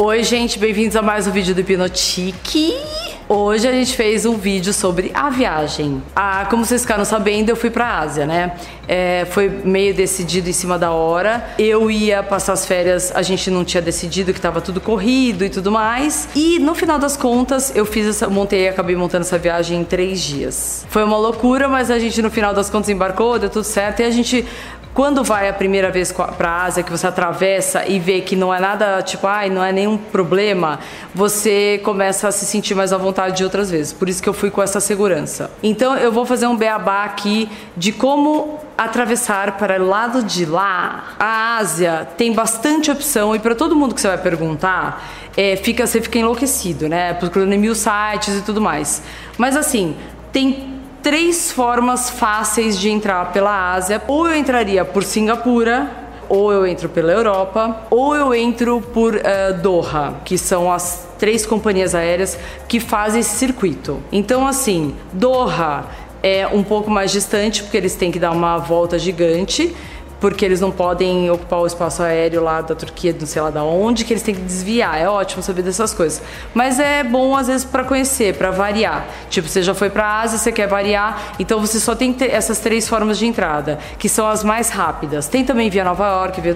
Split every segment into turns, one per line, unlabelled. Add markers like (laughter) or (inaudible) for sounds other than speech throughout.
Oi, gente, bem-vindos a mais um vídeo do Hipnotique. Hoje a gente fez um vídeo sobre a viagem. Ah, como vocês ficaram sabendo, eu fui pra Ásia, né? É, foi meio decidido em cima da hora. Eu ia passar as férias, a gente não tinha decidido que tava tudo corrido e tudo mais. E no final das contas, eu fiz essa, montei, acabei montando essa viagem em três dias. Foi uma loucura, mas a gente no final das contas embarcou, deu tudo certo e a gente quando vai a primeira vez para a Ásia, que você atravessa e vê que não é nada, tipo, ai, não é nenhum problema, você começa a se sentir mais à vontade de outras vezes. Por isso que eu fui com essa segurança. Então eu vou fazer um beabá aqui de como atravessar para o lado de lá. A Ásia tem bastante opção e para todo mundo que você vai perguntar, é, fica, você fica enlouquecido, né? Procurando mil sites e tudo mais. Mas assim, tem três formas fáceis de entrar pela Ásia. Ou eu entraria por Singapura, ou eu entro pela Europa, ou eu entro por uh, Doha, que são as três companhias aéreas que fazem esse circuito. Então, assim, Doha é um pouco mais distante, porque eles têm que dar uma volta gigante porque eles não podem ocupar o espaço aéreo lá da Turquia, não sei lá da onde, que eles têm que desviar. É ótimo saber dessas coisas. Mas é bom às vezes para conhecer, para variar. Tipo, você já foi para a Ásia, você quer variar, então você só tem essas três formas de entrada, que são as mais rápidas. Tem também via Nova York, via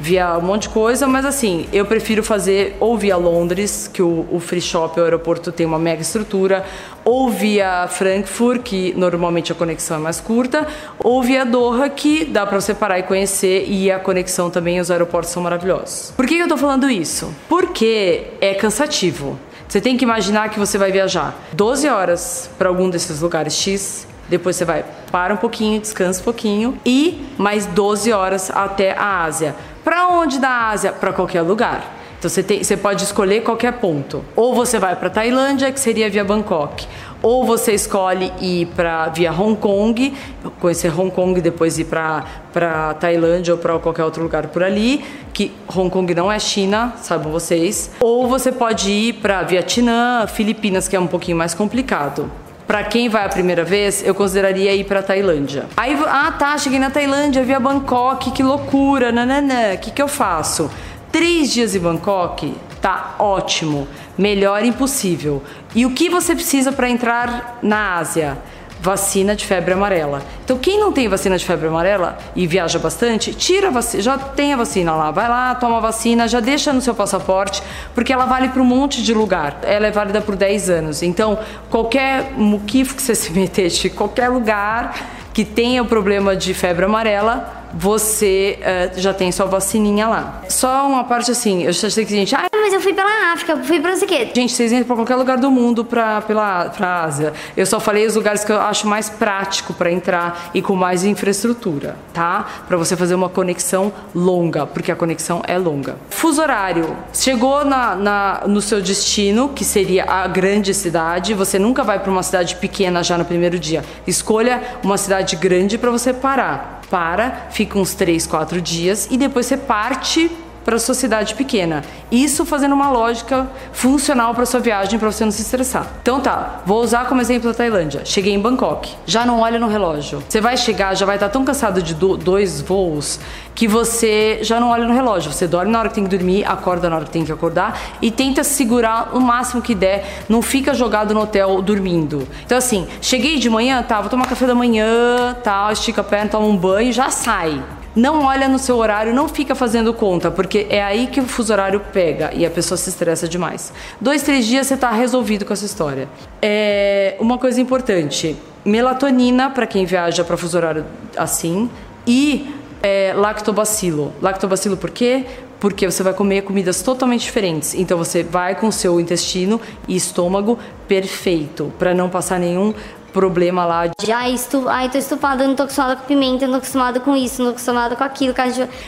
via um monte de coisa, mas assim, eu prefiro fazer ou via Londres, que o, o free shop, o aeroporto tem uma mega estrutura, ou via Frankfurt, que normalmente a conexão é mais curta, ou via Doha, que dá para você parar e conhecer, e a conexão também, os aeroportos são maravilhosos. Por que, eu tô falando isso? Porque é cansativo. Você tem que imaginar que você vai viajar 12 horas para algum desses lugares X, depois você vai para um pouquinho, descansa um pouquinho e mais 12 horas até a Ásia. Para onde da Ásia? Para qualquer lugar. Então você, tem, você pode escolher qualquer ponto. Ou você vai para Tailândia, que seria via Bangkok. Ou você escolhe ir para via Hong Kong, conhecer Hong Kong e depois ir para Tailândia ou para qualquer outro lugar por ali, que Hong Kong não é China, sabem vocês. Ou você pode ir para Vietnã, Filipinas, que é um pouquinho mais complicado. Para quem vai a primeira vez, eu consideraria ir para Tailândia. Aí, ah tá, cheguei na Tailândia, vi a Bangkok, que loucura, nananã, o que, que eu faço? Três dias em Bangkok, tá ótimo, melhor impossível. E o que você precisa para entrar na Ásia? Vacina de febre amarela. Então, quem não tem vacina de febre amarela e viaja bastante, tira a vacina, já tem a vacina lá, vai lá, toma a vacina, já deixa no seu passaporte, porque ela vale para um monte de lugar. Ela é válida por 10 anos. Então, qualquer muquifo que você (laughs) se meter de qualquer lugar que tenha o problema de febre amarela, você uh, já tem sua vacininha lá. Só uma parte assim, eu já sei que gente, ah,
eu fui pela África, fui pra não sei o quê.
Gente, vocês entram pra qualquer lugar do mundo pra, pela, pra Ásia. Eu só falei os lugares que eu acho mais prático para entrar e com mais infraestrutura, tá? Para você fazer uma conexão longa, porque a conexão é longa. Fuso horário. Chegou na, na, no seu destino, que seria a grande cidade, você nunca vai para uma cidade pequena já no primeiro dia. Escolha uma cidade grande para você parar para, fica uns 3, 4 dias e depois você parte para a sua cidade pequena. Isso fazendo uma lógica funcional para sua viagem para você não se estressar. Então tá, vou usar como exemplo a Tailândia. Cheguei em Bangkok, já não olha no relógio. Você vai chegar, já vai estar tão cansado de do, dois voos que você já não olha no relógio. Você dorme na hora que tem que dormir, acorda na hora que tem que acordar e tenta segurar o máximo que der. Não fica jogado no hotel dormindo. Então assim, cheguei de manhã, tá, vou tomar café da manhã, tal, estica a perna, toma um banho, já sai. Não olha no seu horário, não fica fazendo conta, porque é aí que o fuso horário pega e a pessoa se estressa demais. Dois, três dias você está resolvido com essa história. É uma coisa importante: melatonina para quem viaja para fuso horário assim e é, lactobacilo. Lactobacilo por quê? Porque você vai comer comidas totalmente diferentes. Então você vai com o seu intestino e estômago perfeito para não passar nenhum problema lá.
De, ai, estu... ai, tô estufada, não tô acostumada com pimenta, não tô acostumada com isso, não tô acostumada com aquilo.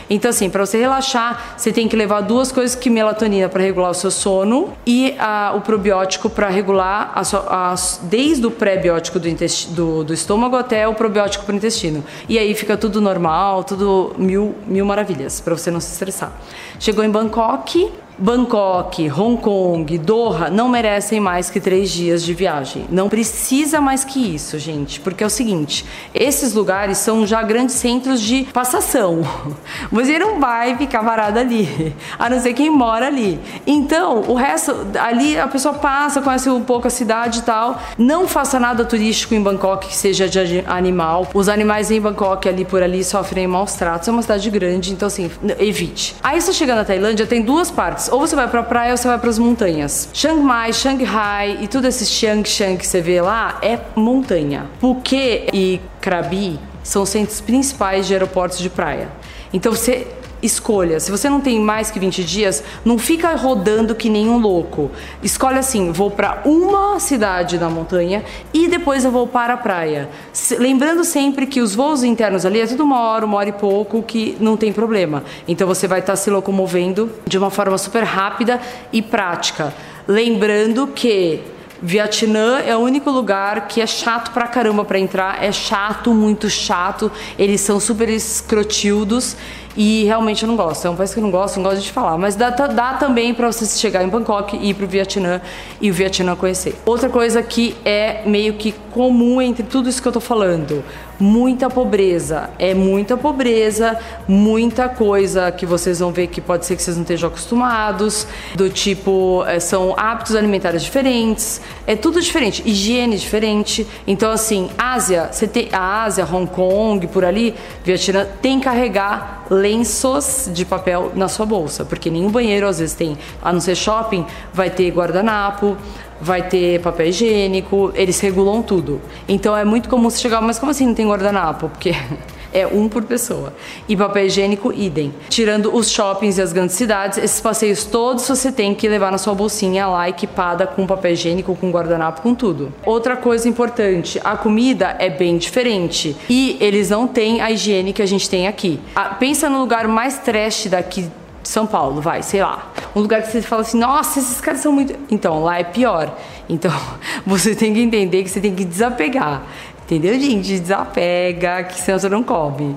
Então, assim, para você relaxar, você tem que levar duas coisas que melatonina para regular o seu sono e a, o probiótico para regular a sua, a, desde o pré-biótico do, do, do, estômago até o probiótico para o intestino. E aí fica tudo normal, tudo mil, mil maravilhas, para você não se estressar. Chegou em Bangkok, Bangkok, Hong Kong, Doha não merecem mais que três dias de viagem. Não precisa mais que isso, gente, porque é o seguinte: esses lugares são já grandes centros de passação. (laughs) Você não vai ficar parado ali, (laughs) a não ser quem mora ali. Então, o resto, ali a pessoa passa, conhece um pouco a cidade e tal. Não faça nada turístico em Bangkok que seja de animal. Os animais em Bangkok ali por ali sofrem maus tratos. É uma cidade grande, então assim, evite. Aí você chegando na Tailândia, tem duas partes ou você vai pra praia ou você vai para as montanhas. Chiang Mai, Shanghai e tudo esse Chiang Chiang que você vê lá é montanha. Phuket e Krabi são os centros principais de aeroportos de praia. Então você escolha. Se você não tem mais que 20 dias, não fica rodando que nem um louco. Escolhe assim: vou para uma cidade da montanha e depois eu vou para a praia. Lembrando sempre que os voos internos ali é tudo uma hora, uma hora e pouco, que não tem problema. Então você vai estar tá se locomovendo de uma forma super rápida e prática. Lembrando que Vietnã é o único lugar que é chato pra caramba para entrar, é chato, muito chato. Eles são super escrotildos e realmente eu não gosto. É um país que eu não gosto, não gosto de falar. Mas dá, dá também para você chegar em Bangkok e ir pro Vietnã e o Vietnã conhecer. Outra coisa que é meio que comum entre tudo isso que eu tô falando, muita pobreza. É muita pobreza, muita coisa que vocês vão ver que pode ser que vocês não estejam acostumados, do tipo, é, são hábitos alimentares diferentes, é tudo diferente, higiene diferente. Então, assim, Ásia, você tem a Ásia, Hong Kong, por ali, Vietnã, tem que carregar lenços de papel na sua bolsa, porque nenhum banheiro às vezes tem, a não ser shopping, vai ter guardanapo, vai ter papel higiênico, eles regulam tudo. Então é muito comum você chegar, mas como assim não tem guardanapo? Porque (laughs) é um por pessoa. E papel higiênico, idem. Tirando os shoppings e as grandes cidades, esses passeios todos você tem que levar na sua bolsinha lá equipada com papel higiênico, com guardanapo, com tudo. Outra coisa importante, a comida é bem diferente e eles não têm a higiene que a gente tem aqui. Ah, pensa no lugar mais trash daqui são Paulo, vai, sei lá. Um lugar que você fala assim, nossa, esses caras são muito. Então, lá é pior. Então, (laughs) você tem que entender que você tem que desapegar. Entendeu, gente? Desapega, que senão você não come.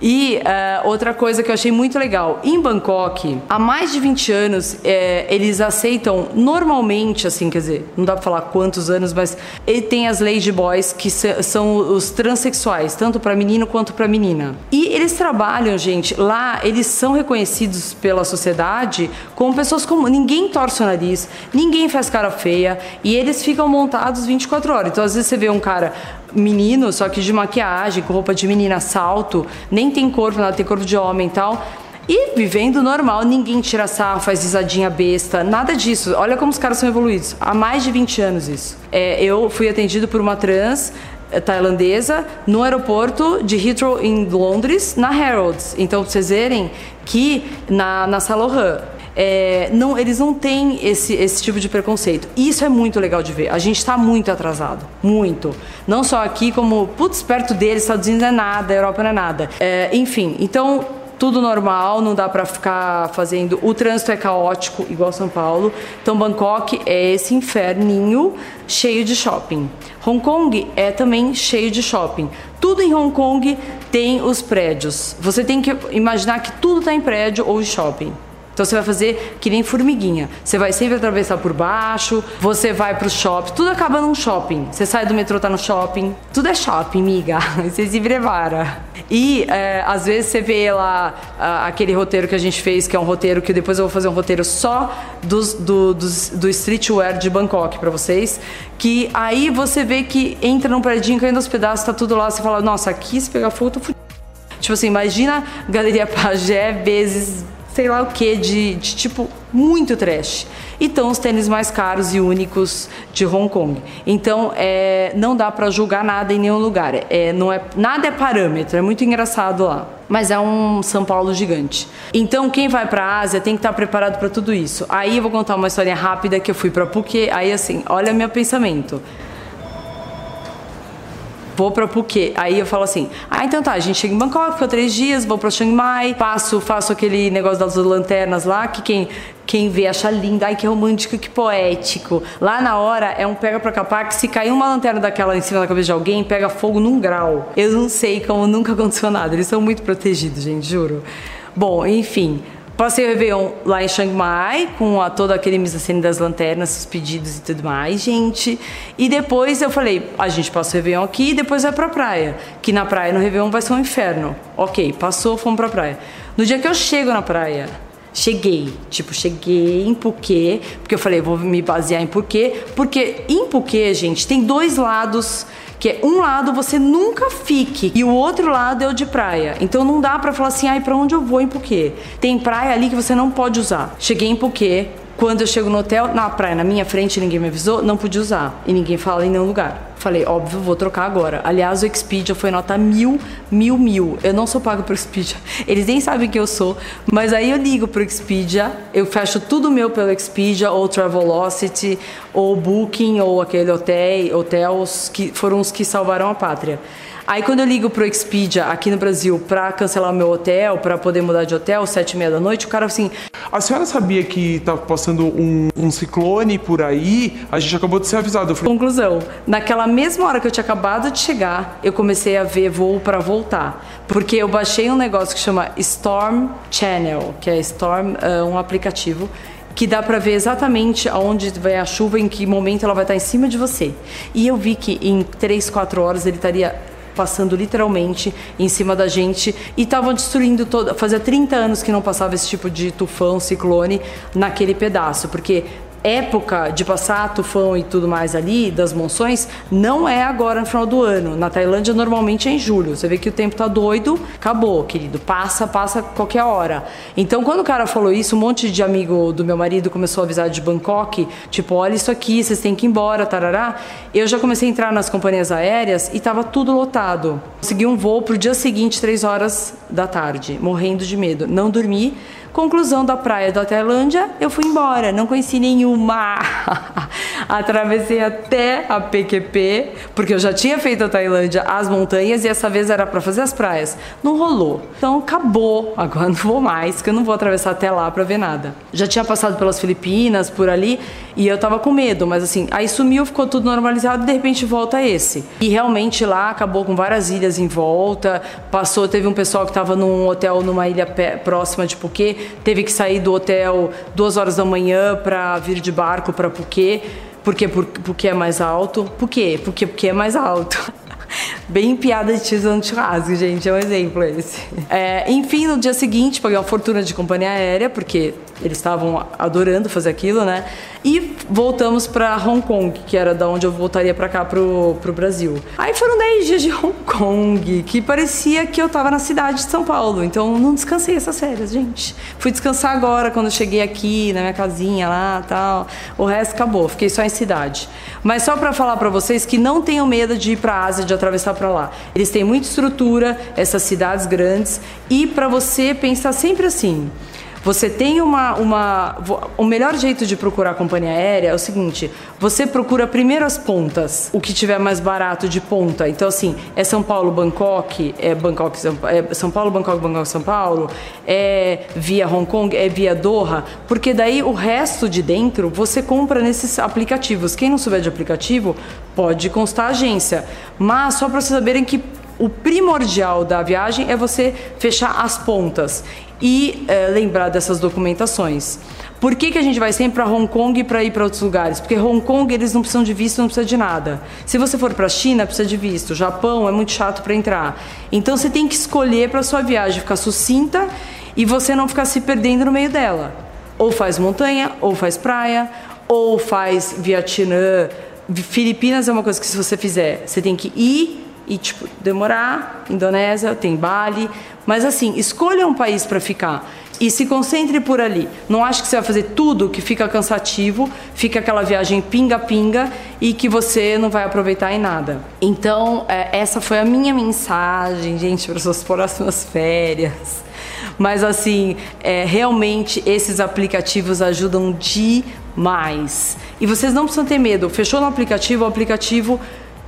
E uh, outra coisa que eu achei muito legal, em Bangkok, há mais de 20 anos, é, eles aceitam normalmente, assim, quer dizer, não dá pra falar quantos anos, mas ele tem as lady boys, que são os transexuais, tanto para menino quanto para menina. E eles trabalham, gente, lá eles são reconhecidos pela sociedade como pessoas como ninguém torce o nariz, ninguém faz cara feia e eles ficam montados 24 horas. Então às vezes você vê um cara menino, só que de maquiagem, com roupa de menina, salto, nem tem corpo, nada, tem corpo de homem e tal. E vivendo normal, ninguém tira sarro, faz risadinha besta, nada disso. Olha como os caras são evoluídos. Há mais de 20 anos isso. É, eu fui atendido por uma trans é, tailandesa no aeroporto de Heathrow em Londres, na Harrods. Então, pra vocês verem que na, na Salohan é, não, eles não têm esse, esse tipo de preconceito. E isso é muito legal de ver. A gente está muito atrasado. Muito. Não só aqui, como, putz, perto deles, Estados Unidos é nada, Europa não é nada. É, enfim, então tudo normal, não dá para ficar fazendo. O trânsito é caótico, igual São Paulo. Então, Bangkok é esse inferninho cheio de shopping. Hong Kong é também cheio de shopping. Tudo em Hong Kong tem os prédios. Você tem que imaginar que tudo está em prédio ou shopping. Então você vai fazer que nem formiguinha. Você vai sempre atravessar por baixo, você vai pro shopping, tudo acaba num shopping. Você sai do metrô, tá no shopping. Tudo é shopping, miga. (laughs) Você se prepara. E é, às vezes você vê lá aquele roteiro que a gente fez, que é um roteiro que depois eu vou fazer um roteiro só dos, do, dos, do streetwear de Bangkok para vocês. Que aí você vê que entra num predinho caindo aos pedaços, tá tudo lá, você fala, nossa, aqui se pegar fogo, tô. Tipo assim, imagina Galeria Pajé vezes sei lá o que, de, de tipo muito trash. E estão os tênis mais caros e únicos de Hong Kong. Então, é, não dá para julgar nada em nenhum lugar. É, não é, nada é parâmetro, é muito engraçado lá. Mas é um São Paulo gigante. Então, quem vai para a Ásia tem que estar tá preparado para tudo isso. Aí eu vou contar uma história rápida que eu fui para Phuket. Aí, assim, olha meu pensamento vou para Phuket. Aí eu falo assim: ah, então tá, a gente chega em Bangkok, fica três dias, vou para Chiang Mai, passo, faço aquele negócio das lanternas lá, que quem quem vê acha lindo, ai que romântico, que poético. Lá na hora é um pega pra capar que se cair uma lanterna daquela em cima da cabeça de alguém, pega fogo num grau. Eu não sei como nunca aconteceu nada. Eles são muito protegidos, gente, juro. Bom, enfim, Passei o Réveillon lá em Chiang Mai, com a, todo aquele mise das lanternas, os pedidos e tudo mais, gente. E depois eu falei, a gente passa o Réveillon aqui e depois vai pra praia. Que na praia, no Réveillon, vai ser um inferno. Ok, passou, fomos pra praia. No dia que eu chego na praia, Cheguei, tipo, cheguei em Phuket, porque eu falei, vou me basear em Phuket, porque em Phuket, gente, tem dois lados que é um lado você nunca fique e o outro lado é o de praia. Então não dá para falar assim, ai, para onde eu vou em Phuket? Tem praia ali que você não pode usar. Cheguei em Phuket, quando eu chego no hotel, na praia, na minha frente, ninguém me avisou, não podia usar. E ninguém fala em nenhum lugar. Falei, óbvio, vou trocar agora. Aliás, o Expedia foi nota mil, mil, mil. Eu não sou pago pro Expedia. (laughs) Eles nem sabem que eu sou. Mas aí eu ligo pro Expedia, eu fecho tudo meu pelo Expedia, ou Travelocity, ou Booking, ou aquele hotel, hotels que foram os que salvaram a pátria. Aí quando eu ligo pro Expedia aqui no Brasil pra cancelar o meu hotel, pra poder mudar de hotel, sete e meia da noite, o cara assim...
A senhora sabia que tá passando um, um ciclone por aí? A gente acabou de ser avisado.
Falei... Conclusão, naquela mesma hora que eu tinha acabado de chegar, eu comecei a ver voo para voltar. Porque eu baixei um negócio que chama Storm Channel, que é Storm, uh, um aplicativo que dá para ver exatamente aonde vai a chuva, em que momento ela vai estar em cima de você. E eu vi que em 3, 4 horas ele estaria passando literalmente em cima da gente e estavam destruindo toda. Fazia 30 anos que não passava esse tipo de tufão, ciclone naquele pedaço, porque época de passar tufão e tudo mais ali, das monções, não é agora no final do ano. Na Tailândia normalmente é em julho. Você vê que o tempo tá doido, acabou, querido. Passa, passa qualquer hora. Então quando o cara falou isso, um monte de amigo do meu marido começou a avisar de Bangkok, tipo, olha isso aqui, vocês têm que ir embora, tarará. Eu já comecei a entrar nas companhias aéreas e tava tudo lotado. Consegui um voo pro dia seguinte, três horas da tarde, morrendo de medo. Não dormi Conclusão da praia da Tailândia, eu fui embora, não conheci nenhuma. (laughs) Atravessei até a PQP, porque eu já tinha feito a Tailândia, as montanhas, e essa vez era para fazer as praias. Não rolou. Então acabou, agora não vou mais, que eu não vou atravessar até lá para ver nada. Já tinha passado pelas Filipinas, por ali, e eu tava com medo, mas assim, aí sumiu, ficou tudo normalizado, e de repente volta esse. E realmente lá acabou com várias ilhas em volta, passou, teve um pessoal que tava num hotel numa ilha próxima de Phuket, teve que sair do hotel duas horas da manhã para vir de barco para Phuket, porque porque é mais alto. Por quê? Porque porque é mais alto. Bem piada de tiozão no churrasco, gente. É um exemplo esse. É, enfim, no dia seguinte, paguei uma fortuna de companhia aérea, porque eles estavam adorando fazer aquilo, né? E voltamos para Hong Kong, que era da onde eu voltaria para cá pro, pro Brasil. Aí foram 10 dias de Hong Kong, que parecia que eu tava na cidade de São Paulo. Então não descansei essas férias, gente. Fui descansar agora quando eu cheguei aqui na minha casinha lá, tal. O resto acabou, fiquei só em cidade. Mas só para falar para vocês que não tenham medo de ir para Ásia, de atravessar para lá. Eles têm muita estrutura, essas cidades grandes, e para você pensar sempre assim, você tem uma, uma. O melhor jeito de procurar companhia aérea é o seguinte: você procura primeiro as pontas, o que tiver mais barato de ponta. Então, assim, é São Paulo, Bangkok, é Bangkok, é São Paulo, Bangkok, Bangkok, São Paulo, é via Hong Kong, é via Doha, porque daí o resto de dentro você compra nesses aplicativos. Quem não souber de aplicativo, pode constar a agência. Mas só para vocês saberem que o primordial da viagem é você fechar as pontas e é, lembrar dessas documentações. Por que, que a gente vai sempre para Hong Kong para ir para outros lugares? Porque Hong Kong eles não precisam de visto, não precisa de nada. Se você for para a China, precisa de visto. Japão é muito chato para entrar. Então você tem que escolher para sua viagem ficar sucinta e você não ficar se perdendo no meio dela. Ou faz montanha, ou faz praia, ou faz Vietnã. Filipinas é uma coisa que se você fizer, você tem que ir e tipo demorar. Indonésia, tem Bali, mas assim, escolha um país para ficar e se concentre por ali. Não acho que você vai fazer tudo que fica cansativo, fica aquela viagem pinga-pinga e que você não vai aproveitar em nada. Então, é, essa foi a minha mensagem, gente, para suas próximas férias. Mas assim, é, realmente esses aplicativos ajudam demais. E vocês não precisam ter medo. Fechou no aplicativo, o aplicativo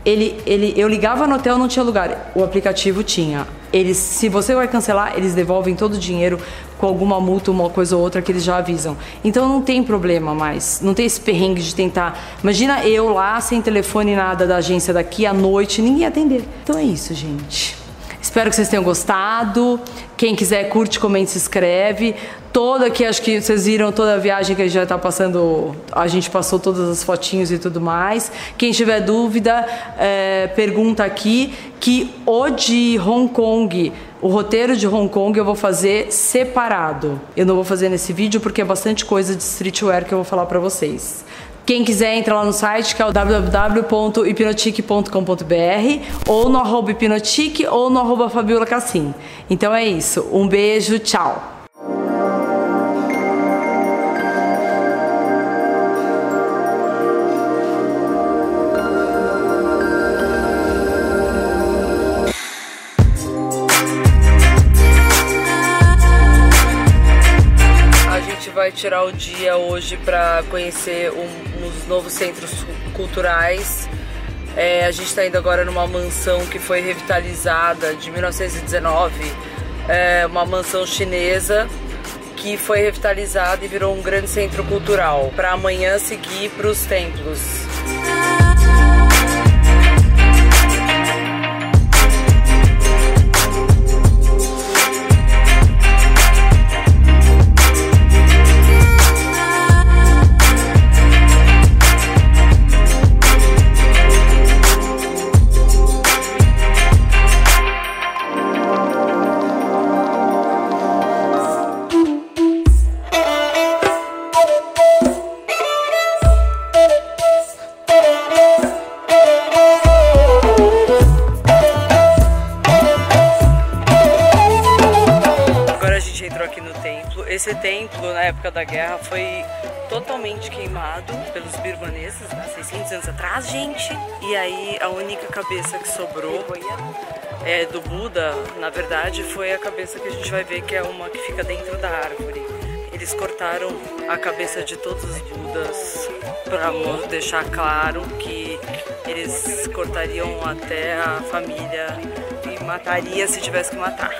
ele, ele, eu ligava no hotel, não tinha lugar. O aplicativo tinha. Eles, se você vai cancelar, eles devolvem todo o dinheiro com alguma multa, uma coisa ou outra que eles já avisam. Então não tem problema mais. Não tem esse perrengue de tentar. Imagina eu lá sem telefone nada da agência daqui à noite, ninguém atender. Então é isso, gente. Espero que vocês tenham gostado. Quem quiser, curte, comente, se inscreve. Toda aqui, acho que vocês viram toda a viagem que a gente já está passando. A gente passou todas as fotinhos e tudo mais. Quem tiver dúvida, é, pergunta aqui. Que o de Hong Kong, o roteiro de Hong Kong eu vou fazer separado. Eu não vou fazer nesse vídeo porque é bastante coisa de streetwear que eu vou falar para vocês. Quem quiser entra lá no site que é o www.hipnotique.com.br ou no arroba hipnotique ou no arroba Fabiola Cassim. Então é isso. Um beijo, tchau. Vai tirar o dia hoje para conhecer um, uns novos centros culturais. É, a gente está indo agora numa mansão que foi revitalizada de 1919, é, uma mansão chinesa que foi revitalizada e virou um grande centro cultural. Para amanhã seguir para os templos. Esse templo, na época da guerra, foi totalmente queimado pelos birmaneses, há 600 anos atrás, gente. E aí a única cabeça que sobrou é, do Buda, na verdade, foi a cabeça que a gente vai ver que é uma que fica dentro da árvore. Eles cortaram a cabeça de todos os Budas para deixar claro que eles cortariam até a família e mataria se tivesse que matar.